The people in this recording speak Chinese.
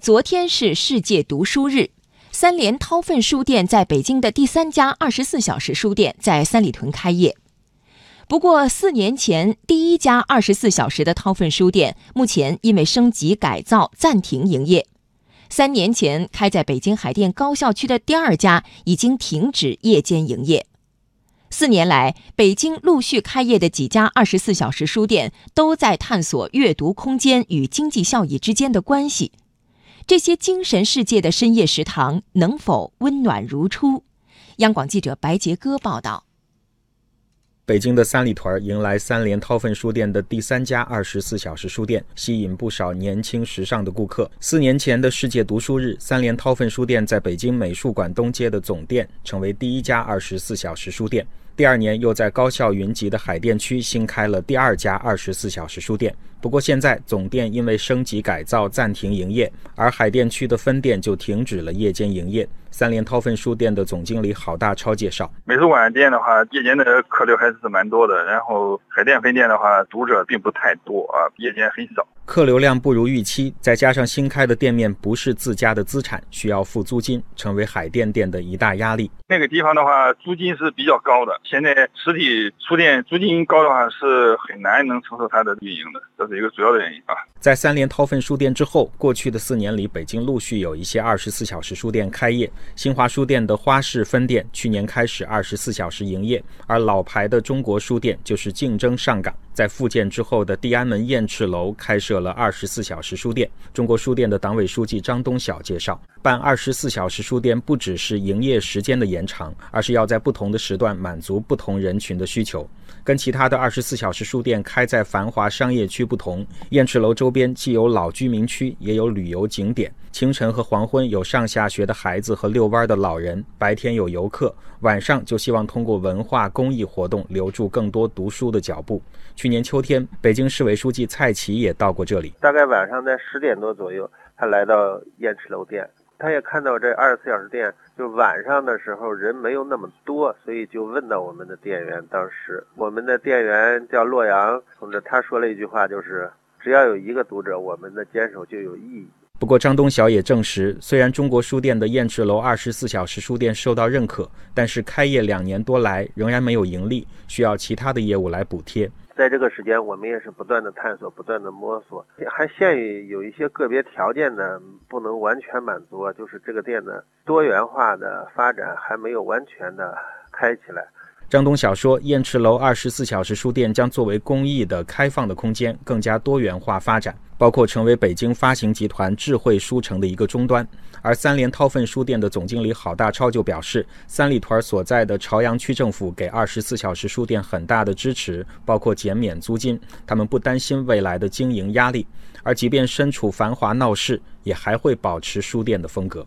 昨天是世界读书日，三联韬奋书店在北京的第三家二十四小时书店在三里屯开业。不过，四年前第一家二十四小时的韬奋书店目前因为升级改造暂停营业。三年前开在北京海淀高校区的第二家已经停止夜间营业。四年来，北京陆续开业的几家二十四小时书店都在探索阅读空间与经济效益之间的关系。这些精神世界的深夜食堂能否温暖如初？央广记者白杰歌报道。北京的三里屯迎来三联韬奋书店的第三家二十四小时书店，吸引不少年轻时尚的顾客。四年前的世界读书日，三联韬奋书店在北京美术馆东街的总店成为第一家二十四小时书店。第二年，又在高校云集的海淀区新开了第二家二十四小时书店。不过，现在总店因为升级改造暂停营业，而海淀区的分店就停止了夜间营业。三联韬奋书店的总经理郝大超介绍：美术馆店的话，夜间的客流还是蛮多的。然后海淀分店的话，读者并不太多啊，夜间很少。客流量不如预期，再加上新开的店面不是自家的资产，需要付租金，成为海淀店的一大压力。那个地方的话，租金是比较高的。现在实体书店租金高的话，是很难能承受它的运营的，这是一个主要的原因啊。在三联韬奋书店之后，过去的四年里，北京陆续有一些二十四小时书店开业。新华书店的花市分店去年开始二十四小时营业，而老牌的中国书店就是竞争上岗。在复建之后的地安门雁翅楼开设了二十四小时书店。中国书店的党委书记张东晓介绍，办二十四小时书店不只是营业时间的延长，而是要在不同的时段满足不同人群的需求。跟其他的二十四小时书店开在繁华商业区不同，雁翅楼周周边既有老居民区，也有旅游景点。清晨和黄昏有上下学的孩子和遛弯的老人，白天有游客，晚上就希望通过文化公益活动留住更多读书的脚步。去年秋天，北京市委书记蔡奇也到过这里，大概晚上在十点多左右，他来到雁翅楼店。他也看到这二十四小时店，就晚上的时候人没有那么多，所以就问到我们的店员。当时我们的店员叫洛阳同志，他说了一句话，就是只要有一个读者，我们的坚守就有意义。不过张东晓也证实，虽然中国书店的雁翅楼二十四小时书店受到认可，但是开业两年多来仍然没有盈利，需要其他的业务来补贴。在这个时间，我们也是不断的探索，不断的摸索，还限于有一些个别条件呢，不能完全满足，就是这个店的多元化的发展还没有完全的开起来。张东晓说，燕池楼二十四小时书店将作为公益的开放的空间，更加多元化发展。包括成为北京发行集团智慧书城的一个终端，而三联韬奋书店的总经理郝大超就表示，三里屯所在的朝阳区政府给二十四小时书店很大的支持，包括减免租金，他们不担心未来的经营压力，而即便身处繁华闹市，也还会保持书店的风格。